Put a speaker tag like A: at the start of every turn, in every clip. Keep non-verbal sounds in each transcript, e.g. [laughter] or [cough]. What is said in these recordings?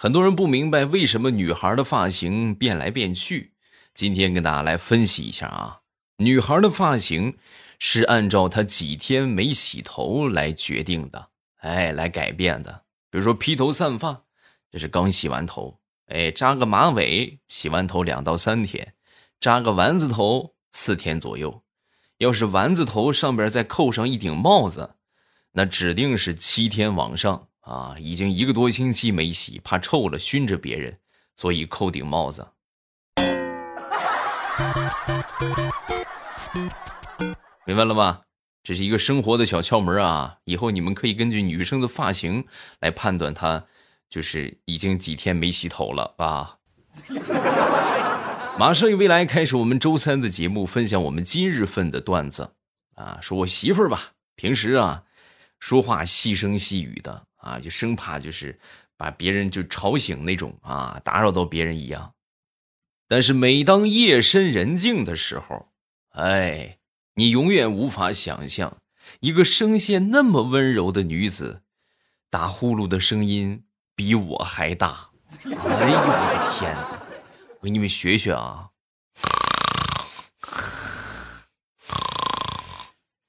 A: 很多人不明白为什么女孩的发型变来变去。今天跟大家来分析一下啊，女孩的发型是按照她几天没洗头来决定的，哎，来改变的。比如说披头散发，这是刚洗完头；哎，扎个马尾，洗完头两到三天；扎个丸子头，四天左右。要是丸子头上边再扣上一顶帽子，那指定是七天往上啊！已经一个多星期没洗，怕臭了熏着别人，所以扣顶帽子。[laughs] 明白了吧？这是一个生活的小窍门啊！以后你们可以根据女生的发型来判断她就是已经几天没洗头了啊。[laughs] 马上与未来开始我们周三的节目，分享我们今日份的段子啊。说我媳妇儿吧，平时啊说话细声细语的啊，就生怕就是把别人就吵醒那种啊，打扰到别人一样。但是每当夜深人静的时候，哎，你永远无法想象一个声线那么温柔的女子，打呼噜的声音比我还大。哎呦我的天哪！我给你们学学啊，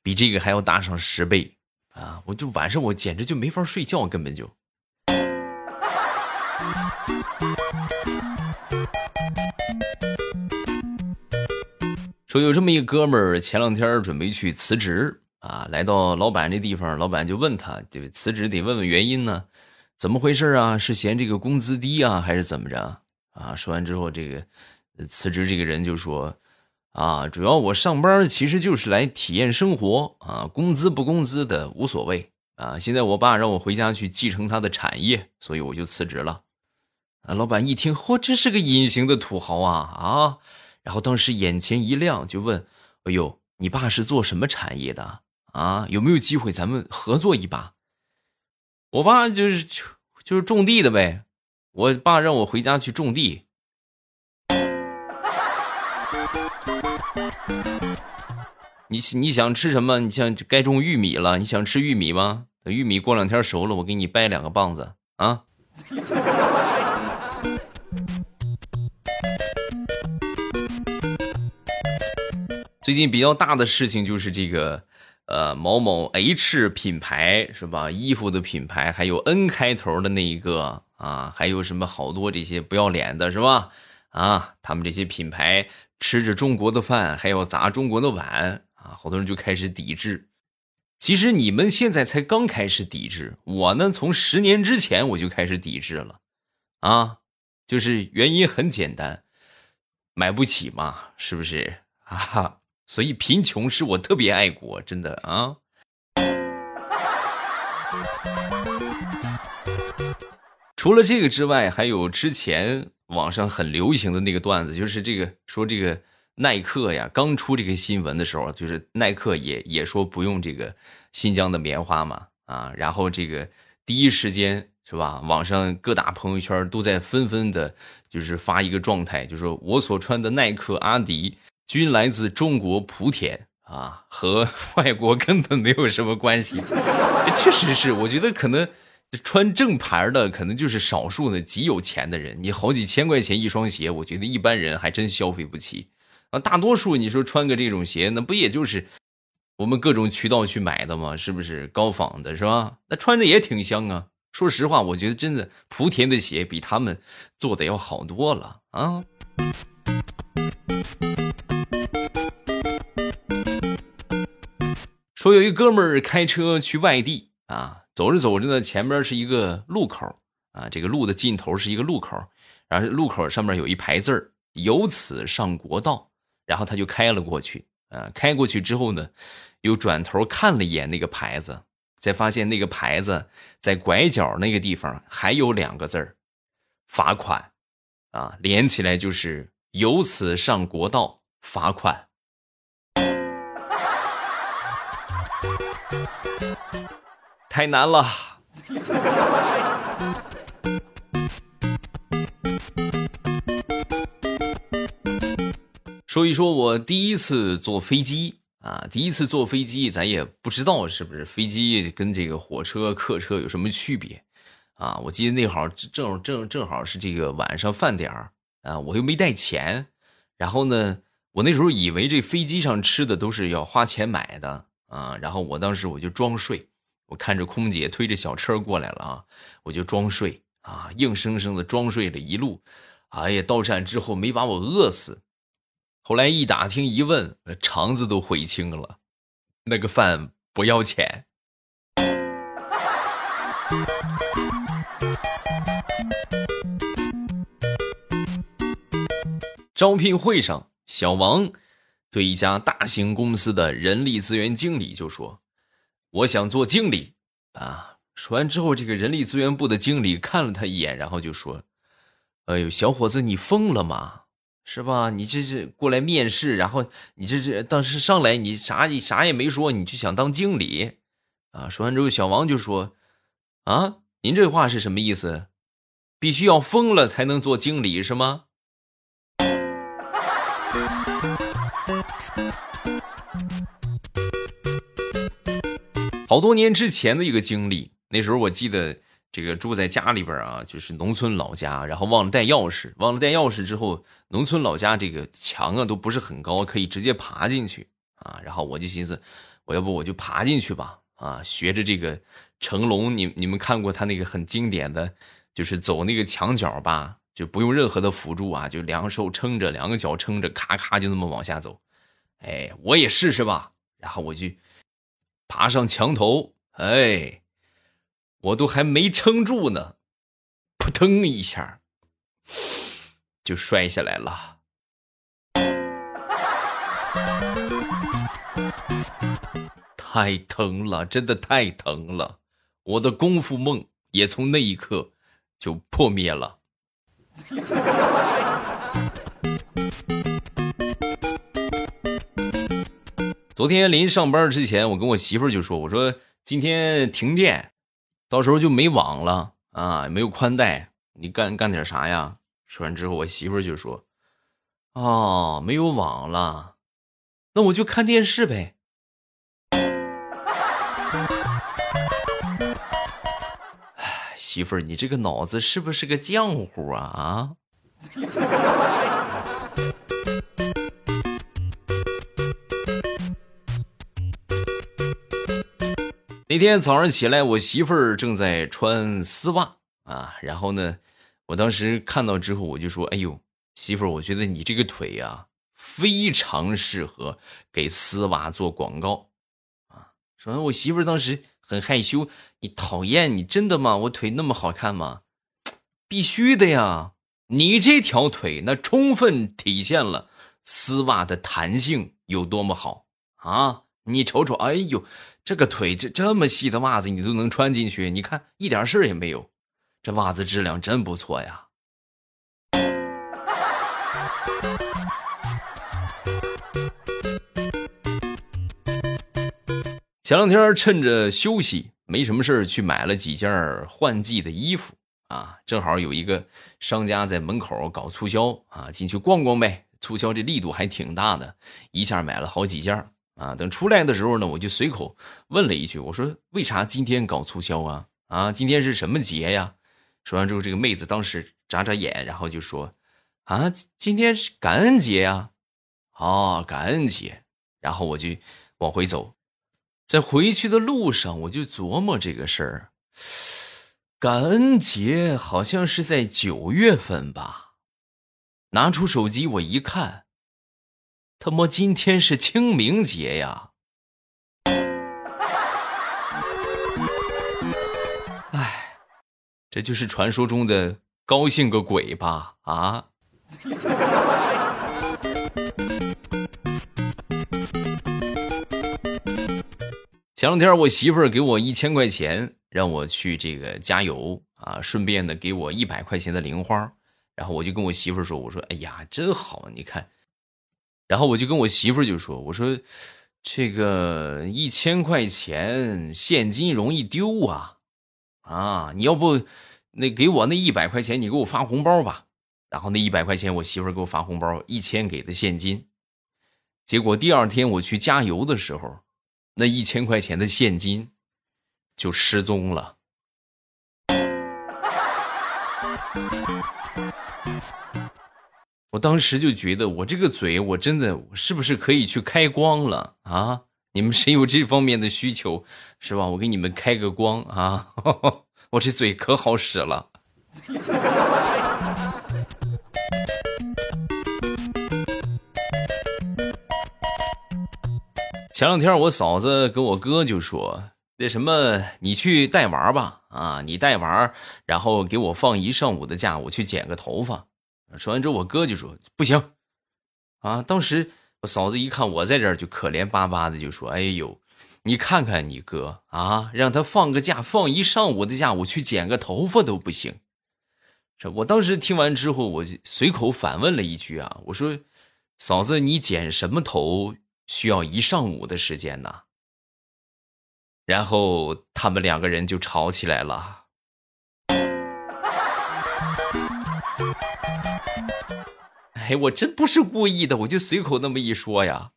A: 比这个还要大上十倍啊！我就晚上我简直就没法睡觉，根本就。说有这么一哥们儿，前两天准备去辞职啊，来到老板这地方，老板就问他，这个辞职得问问原因呢，怎么回事啊？是嫌这个工资低啊，还是怎么着？啊，说完之后，这个辞职这个人就说，啊，主要我上班其实就是来体验生活啊，工资不工资的无所谓啊。现在我爸让我回家去继承他的产业，所以我就辞职了。啊，老板一听，嚯，这是个隐形的土豪啊啊！然后当时眼前一亮，就问：“哎呦，你爸是做什么产业的啊？有没有机会咱们合作一把？”我爸就是就就是种地的呗。我爸让我回家去种地。你你想吃什么？你想该种玉米了？你想吃玉米吗？等玉米过两天熟了，我给你掰两个棒子啊。[laughs] 最近比较大的事情就是这个，呃，某某 H 品牌是吧？衣服的品牌，还有 N 开头的那一个啊，还有什么好多这些不要脸的是吧？啊，他们这些品牌吃着中国的饭，还要砸中国的碗啊，好多人就开始抵制。其实你们现在才刚开始抵制，我呢，从十年之前我就开始抵制了，啊，就是原因很简单，买不起嘛，是不是 [laughs] 啊？所以贫穷是我特别爱国，真的啊。除了这个之外，还有之前网上很流行的那个段子，就是这个说这个耐克呀，刚出这个新闻的时候，就是耐克也也说不用这个新疆的棉花嘛，啊，然后这个第一时间是吧，网上各大朋友圈都在纷纷的，就是发一个状态，就说我所穿的耐克、阿迪。均来自中国莆田啊，和外国根本没有什么关系。确实是，我觉得可能穿正牌的可能就是少数的极有钱的人。你好几千块钱一双鞋，我觉得一般人还真消费不起啊。大多数你说穿个这种鞋，那不也就是我们各种渠道去买的吗？是不是高仿的，是吧？那穿着也挺香啊。说实话，我觉得真的莆田的鞋比他们做的要好多了啊。说有一哥们儿开车去外地啊，走着走着呢，前面是一个路口啊，这个路的尽头是一个路口，然后路口上面有一排字儿“由此上国道”，然后他就开了过去啊。开过去之后呢，又转头看了一眼那个牌子，才发现那个牌子在拐角那个地方还有两个字儿“罚款”，啊，连起来就是“由此上国道罚款”。太难了。[laughs] 说一说我第一次坐飞机。啊，第一次坐飞机，咱也不知道是不是飞机跟这个火车、客车有什么区别。啊，我记得那好正正正好是这个晚上饭点儿啊，我又没带钱，然后呢，我那时候以为这飞机上吃的都是要花钱买的啊，然后我当时我就装睡，我看着空姐推着小车过来了啊，我就装睡啊，硬生生的装睡了一路，哎呀，到站之后没把我饿死，后来一打听一问，肠子都悔青了，那个饭不要钱。招聘会上，小王对一家大型公司的人力资源经理就说：“我想做经理。”啊，说完之后，这个人力资源部的经理看了他一眼，然后就说：“哎呦，小伙子，你疯了吗？是吧？你这是过来面试，然后你这这当时上来你啥你啥也没说，你就想当经理？啊？”说完之后，小王就说：“啊，您这话是什么意思？必须要疯了才能做经理是吗？”好多年之前的一个经历，那时候我记得这个住在家里边啊，就是农村老家，然后忘了带钥匙，忘了带钥匙之后，农村老家这个墙啊都不是很高，可以直接爬进去啊。然后我就寻思，我要不我就爬进去吧啊，学着这个成龙，你你们看过他那个很经典的，就是走那个墙角吧，就不用任何的辅助啊，就两手撑着，两个脚撑着，咔咔就那么往下走。哎，我也试试吧，然后我就。爬上墙头，哎，我都还没撑住呢，扑腾一下就摔下来了，[laughs] 太疼了，真的太疼了，我的功夫梦也从那一刻就破灭了。昨天临上班之前，我跟我媳妇就说：“我说今天停电，到时候就没网了啊，没有宽带，你干干点啥呀？”说完之后，我媳妇就说：“哦，没有网了，那我就看电视呗。”哎，媳妇儿，你这个脑子是不是个浆糊啊？啊？[laughs] 那天早上起来，我媳妇儿正在穿丝袜啊，然后呢，我当时看到之后，我就说：“哎呦，媳妇儿，我觉得你这个腿呀，非常适合给丝袜做广告啊。”说完，我媳妇儿当时很害羞：“你讨厌？你真的吗？我腿那么好看吗？必须的呀！你这条腿那充分体现了丝袜的弹性有多么好啊！你瞅瞅，哎呦。”这个腿这这么细的袜子你都能穿进去，你看一点事儿也没有，这袜子质量真不错呀。前两天趁着休息没什么事儿，去买了几件换季的衣服啊，正好有一个商家在门口搞促销啊，进去逛逛呗。促销这力度还挺大的，一下买了好几件。啊，等出来的时候呢，我就随口问了一句：“我说为啥今天搞促销啊？啊，今天是什么节呀？”说完之后，这个妹子当时眨眨眼，然后就说：“啊，今天是感恩节呀！”哦，感恩节。然后我就往回走，在回去的路上，我就琢磨这个事儿。感恩节好像是在九月份吧？拿出手机，我一看。他妈，今天是清明节呀！哎，这就是传说中的高兴个鬼吧？啊！前两天我媳妇儿给我一千块钱，让我去这个加油啊，顺便的给我一百块钱的零花，然后我就跟我媳妇儿说：“我说，哎呀，真好，你看。”然后我就跟我媳妇就说：“我说，这个一千块钱现金容易丢啊，啊，你要不那给我那一百块钱，你给我发红包吧。然后那一百块钱，我媳妇给我发红包，一千给的现金。结果第二天我去加油的时候，那一千块钱的现金就失踪了。我当时就觉得，我这个嘴，我真的是不是可以去开光了啊？你们谁有这方面的需求，是吧？我给你们开个光啊！[laughs] 我这嘴可好使了。前两天我嫂子跟我哥就说：“那什么，你去带娃吧，啊，你带娃，然后给我放一上午的假，我去剪个头发。”说完之后，我哥就说：“不行，啊！”当时我嫂子一看我在这儿，就可怜巴巴的就说：“哎呦，你看看你哥啊，让他放个假，放一上午的假，我去剪个头发都不行。”这我当时听完之后，我就随口反问了一句啊：“我说，嫂子，你剪什么头需要一上午的时间呢？”然后他们两个人就吵起来了。哎，我真不是故意的，我就随口那么一说呀。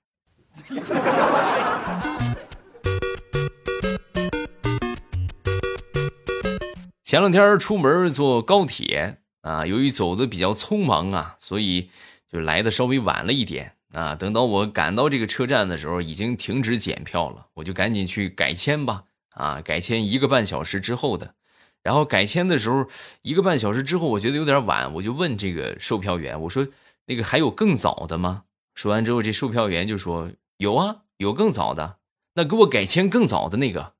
A: 前两天出门坐高铁啊，由于走的比较匆忙啊，所以就来的稍微晚了一点啊。等到我赶到这个车站的时候，已经停止检票了，我就赶紧去改签吧。啊，改签一个半小时之后的，然后改签的时候一个半小时之后，我觉得有点晚，我就问这个售票员，我说。那个还有更早的吗？说完之后，这售票员就说：“有啊，有更早的。那给我改签更早的那个，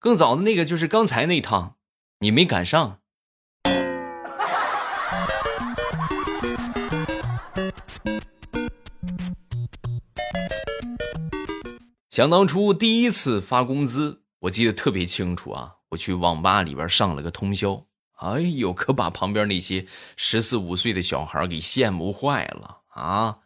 A: 更早的那个就是刚才那趟，你没赶上。”想当初第一次发工资，我记得特别清楚啊，我去网吧里边上了个通宵。哎呦，可把旁边那些十四五岁的小孩给羡慕坏了啊！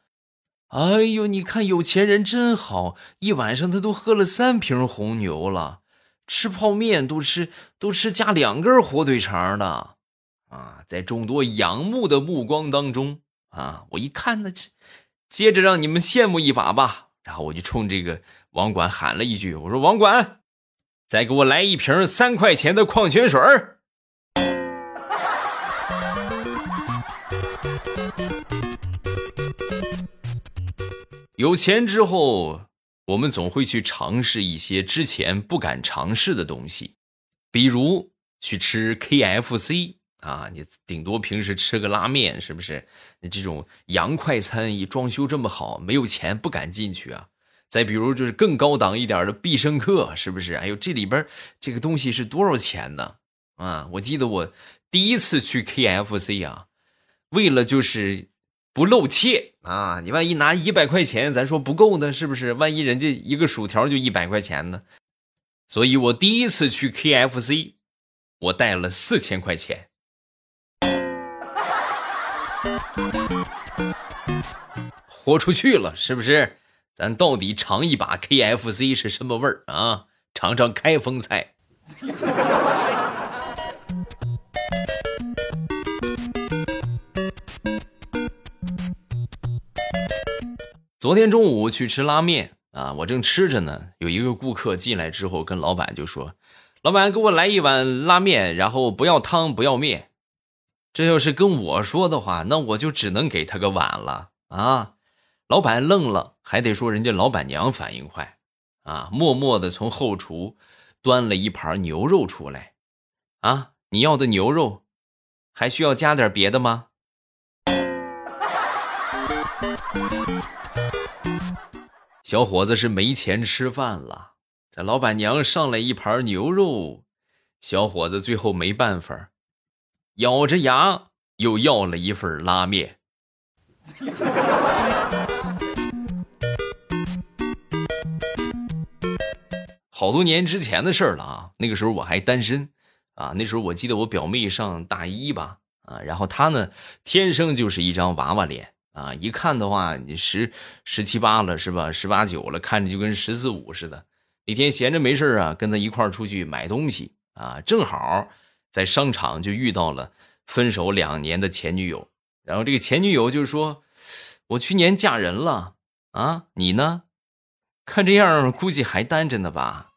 A: 哎呦，你看有钱人真好，一晚上他都喝了三瓶红牛了，吃泡面都吃都吃加两根火腿肠的啊！在众多仰慕的目光当中啊，我一看呢，接着让你们羡慕一把吧。然后我就冲这个网管喊了一句：“我说网管，再给我来一瓶三块钱的矿泉水儿。”有钱之后，我们总会去尝试一些之前不敢尝试的东西，比如去吃 KFC 啊，你顶多平时吃个拉面，是不是？你这种洋快餐一装修这么好，没有钱不敢进去啊。再比如就是更高档一点的必胜客，是不是？哎呦，这里边这个东西是多少钱呢？啊，我记得我第一次去 KFC 啊，为了就是。不露怯啊！你万一拿一百块钱，咱说不够呢，是不是？万一人家一个薯条就一百块钱呢？所以我第一次去 KFC，我带了四千块钱，豁出去了，是不是？咱到底尝一把 KFC 是什么味儿啊？尝尝开封菜。昨天中午去吃拉面啊，我正吃着呢，有一个顾客进来之后，跟老板就说：“老板，给我来一碗拉面，然后不要汤，不要面。”这要是跟我说的话，那我就只能给他个碗了啊！老板愣了，还得说人家老板娘反应快啊，默默的从后厨端了一盘牛肉出来。啊，你要的牛肉，还需要加点别的吗？小伙子是没钱吃饭了，这老板娘上来一盘牛肉，小伙子最后没办法，咬着牙又要了一份拉面。[laughs] 好多年之前的事了啊，那个时候我还单身啊，那时候我记得我表妹上大一吧，啊，然后她呢天生就是一张娃娃脸。啊，一看的话，你十十七八了是吧？十八九了，看着就跟十四五似的。那天闲着没事啊，跟他一块出去买东西啊，正好在商场就遇到了分手两年的前女友。然后这个前女友就说：“我去年嫁人了啊，你呢？看这样估计还单着呢吧？”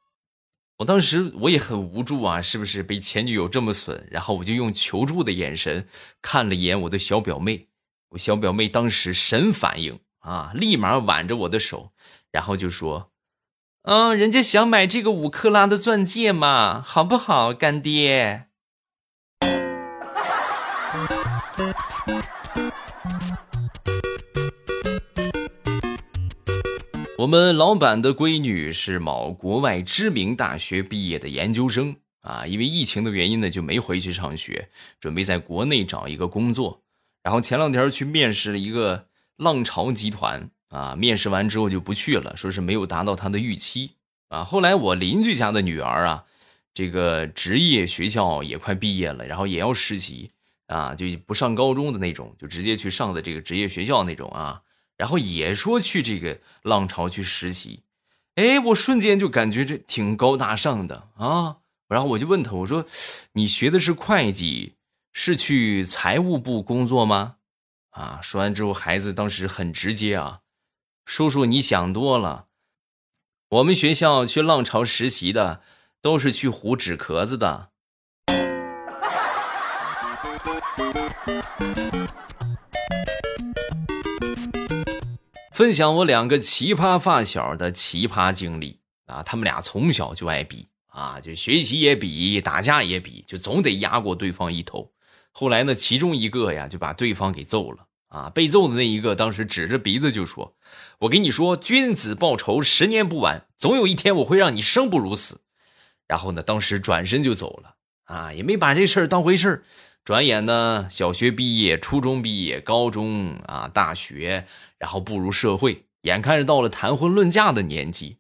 A: 我当时我也很无助啊，是不是被前女友这么损？然后我就用求助的眼神看了一眼我的小表妹，我小表妹当时神反应啊，立马挽着我的手，然后就说：“嗯，人家想买这个五克拉的钻戒嘛，好不好，干爹？”我们老板的闺女是某国外知名大学毕业的研究生啊，因为疫情的原因呢，就没回去上学，准备在国内找一个工作。然后前两天去面试了一个浪潮集团啊，面试完之后就不去了，说是没有达到他的预期啊。后来我邻居家的女儿啊，这个职业学校也快毕业了，然后也要实习啊，就不上高中的那种，就直接去上的这个职业学校那种啊。然后也说去这个浪潮去实习，哎，我瞬间就感觉这挺高大上的啊。然后我就问他，我说：“你学的是会计，是去财务部工作吗？”啊，说完之后，孩子当时很直接啊：“叔叔，你想多了，我们学校去浪潮实习的都是去糊纸壳子的。”分享我两个奇葩发小的奇葩经历啊！他们俩从小就爱比啊，就学习也比，打架也比，就总得压过对方一头。后来呢，其中一个呀就把对方给揍了啊！被揍的那一个当时指着鼻子就说：“我跟你说，君子报仇，十年不晚，总有一天我会让你生不如死。”然后呢，当时转身就走了啊，也没把这事儿当回事儿。转眼呢，小学毕业，初中毕业，高中啊，大学。然后步入社会，眼看着到了谈婚论嫁的年纪，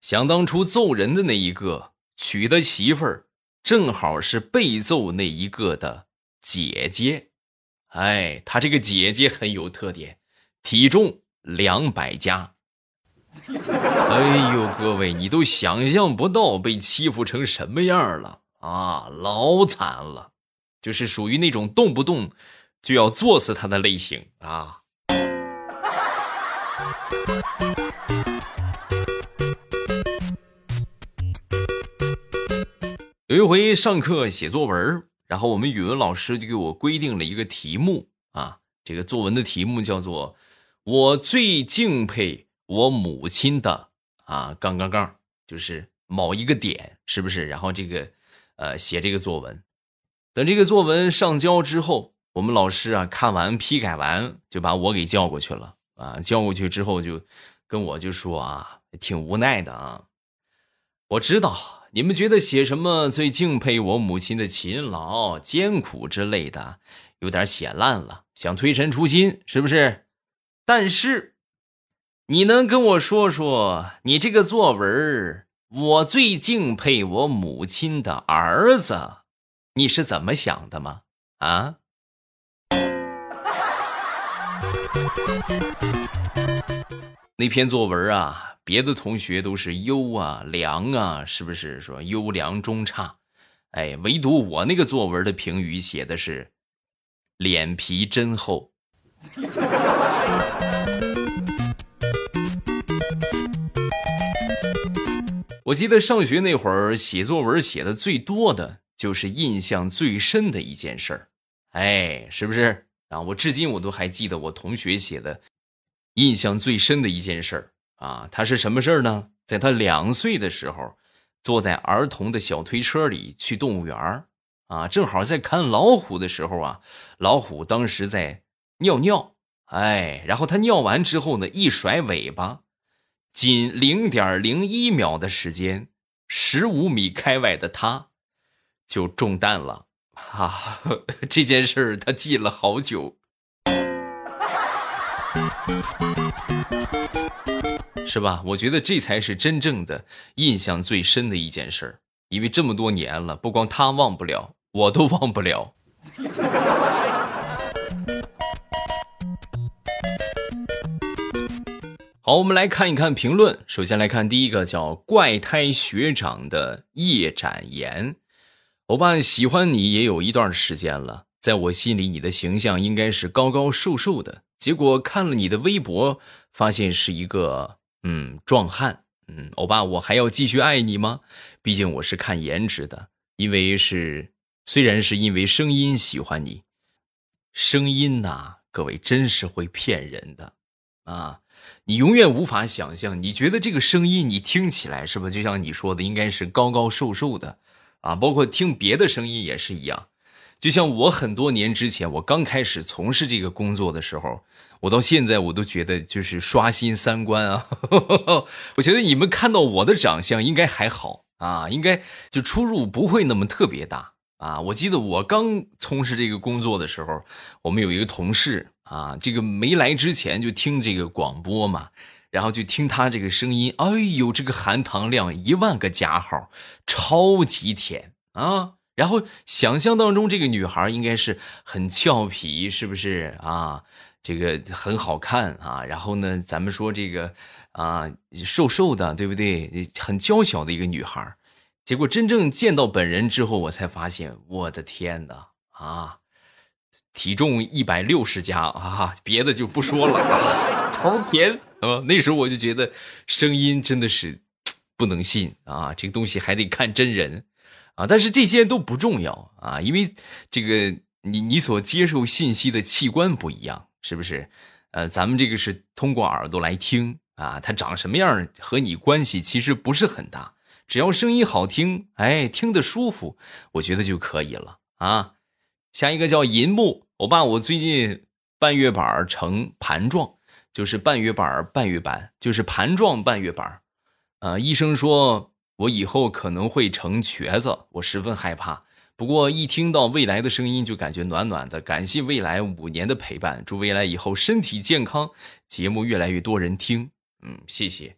A: 想当初揍人的那一个娶的媳妇儿，正好是被揍那一个的姐姐。哎，他这个姐姐很有特点，体重两百加。[laughs] 哎呦，各位，你都想象不到被欺负成什么样了啊！老惨了，就是属于那种动不动就要作死他的类型啊。有一回上课写作文，然后我们语文老师就给我规定了一个题目啊，这个作文的题目叫做“我最敬佩我母亲的啊杠杠杠”，就是某一个点，是不是？然后这个呃写这个作文，等这个作文上交之后，我们老师啊看完批改完，就把我给叫过去了啊，叫过去之后就跟我就说啊，挺无奈的啊，我知道。你们觉得写什么最敬佩我母亲的勤劳、艰苦之类的，有点写烂了，想推陈出新，是不是？但是，你能跟我说说你这个作文我最敬佩我母亲的儿子，你是怎么想的吗？啊？那篇作文啊。别的同学都是优啊、良啊，是不是说优良中差？哎，唯独我那个作文的评语写的是脸皮真厚。我记得上学那会儿写作文写的最多的就是印象最深的一件事儿，哎，是不是啊？我至今我都还记得我同学写的印象最深的一件事儿。啊，他是什么事儿呢？在他两岁的时候，坐在儿童的小推车里去动物园啊，正好在看老虎的时候啊，老虎当时在尿尿，哎，然后他尿完之后呢，一甩尾巴，仅零点零一秒的时间，十五米开外的他，就中弹了啊！[laughs] 这件事儿他记了好久。是吧？我觉得这才是真正的印象最深的一件事儿，因为这么多年了，不光他忘不了，我都忘不了。[laughs] 好，我们来看一看评论。首先来看第一个，叫怪胎学长的叶展言。欧巴喜欢你也有一段时间了，在我心里，你的形象应该是高高瘦瘦的，结果看了你的微博，发现是一个。嗯，壮汉嗯，欧巴，我还要继续爱你吗？毕竟我是看颜值的，因为是虽然是因为声音喜欢你，声音呐，各位真是会骗人的啊！你永远无法想象，你觉得这个声音你听起来是不是就像你说的，应该是高高瘦瘦的啊？包括听别的声音也是一样，就像我很多年之前我刚开始从事这个工作的时候。我到现在我都觉得就是刷新三观啊！我觉得你们看到我的长相应该还好啊，应该就出入不会那么特别大啊。我记得我刚从事这个工作的时候，我们有一个同事啊，这个没来之前就听这个广播嘛，然后就听他这个声音，哎呦，这个含糖量一万个加号，超级甜啊！然后想象当中这个女孩应该是很俏皮，是不是啊？这个很好看啊，然后呢，咱们说这个啊，瘦瘦的，对不对？很娇小的一个女孩结果真正见到本人之后，我才发现，我的天哪啊！体重一百六十加啊，别的就不说了，[laughs] 超甜啊！那时候我就觉得声音真的是不能信啊，这个东西还得看真人啊。但是这些都不重要啊，因为这个你你所接受信息的器官不一样。是不是？呃，咱们这个是通过耳朵来听啊，它长什么样和你关系其实不是很大，只要声音好听，哎，听得舒服，我觉得就可以了啊。下一个叫银幕，我爸，我最近半月板成盘状，就是半月板半月板，就是盘状半月板，啊，医生说我以后可能会成瘸子，我十分害怕。不过一听到未来的声音就感觉暖暖的，感谢未来五年的陪伴，祝未来以后身体健康，节目越来越多人听。嗯，谢谢，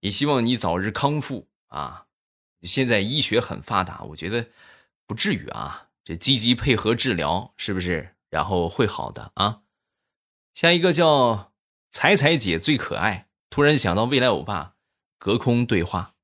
A: 也希望你早日康复啊！现在医学很发达，我觉得不至于啊，这积极配合治疗是不是？然后会好的啊。下一个叫彩彩姐最可爱，突然想到未来欧巴，隔空对话。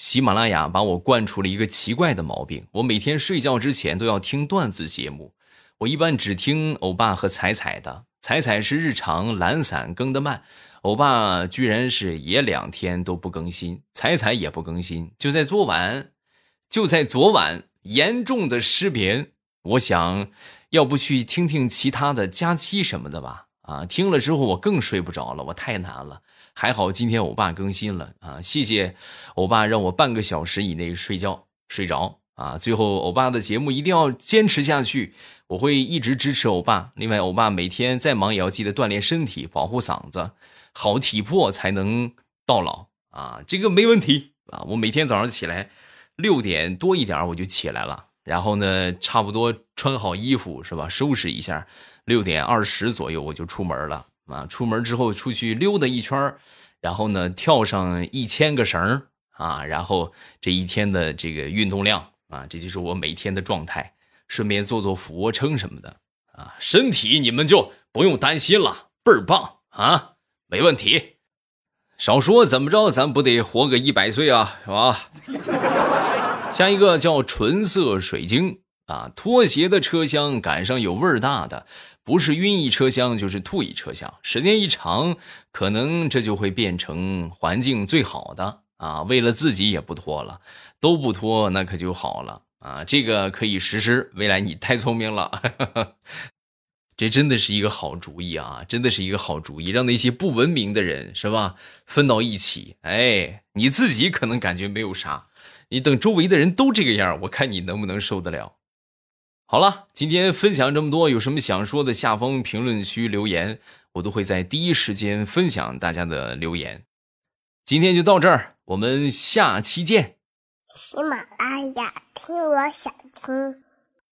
A: 喜马拉雅把我惯出了一个奇怪的毛病，我每天睡觉之前都要听段子节目。我一般只听欧巴和彩彩的，彩彩是日常懒散更的慢，欧巴居然是也两天都不更新，彩彩也不更新。就在昨晚，就在昨晚，严重的失眠。我想要不去听听其他的佳期什么的吧？啊，听了之后我更睡不着了，我太难了。还好今天欧巴更新了啊！谢谢欧巴让我半个小时以内睡觉睡着啊！最后欧巴的节目一定要坚持下去，我会一直支持欧巴。另外，欧巴每天再忙也要记得锻炼身体，保护嗓子，好体魄才能到老啊！这个没问题啊！我每天早上起来六点多一点我就起来了，然后呢，差不多穿好衣服是吧？收拾一下，六点二十左右我就出门了。啊，出门之后出去溜达一圈然后呢跳上一千个绳啊，然后这一天的这个运动量啊，这就是我每天的状态。顺便做做俯卧撑什么的啊，身体你们就不用担心了，倍儿棒啊，没问题。少说怎么着，咱不得活个一百岁啊，是吧？[laughs] 下一个叫纯色水晶啊，拖鞋的车厢赶上有味儿大的。不是晕一车厢就是吐一车厢，时间一长，可能这就会变成环境最好的啊。为了自己也不拖了，都不拖，那可就好了啊。这个可以实施。未来你太聪明了，[laughs] 这真的是一个好主意啊！真的是一个好主意，让那些不文明的人是吧分到一起。哎，你自己可能感觉没有啥，你等周围的人都这个样，我看你能不能受得了。好了，今天分享这么多，有什么想说的，下方评论区留言，我都会在第一时间分享大家的留言。今天就到这儿，我们下期见。
B: 喜马拉雅听，我想听。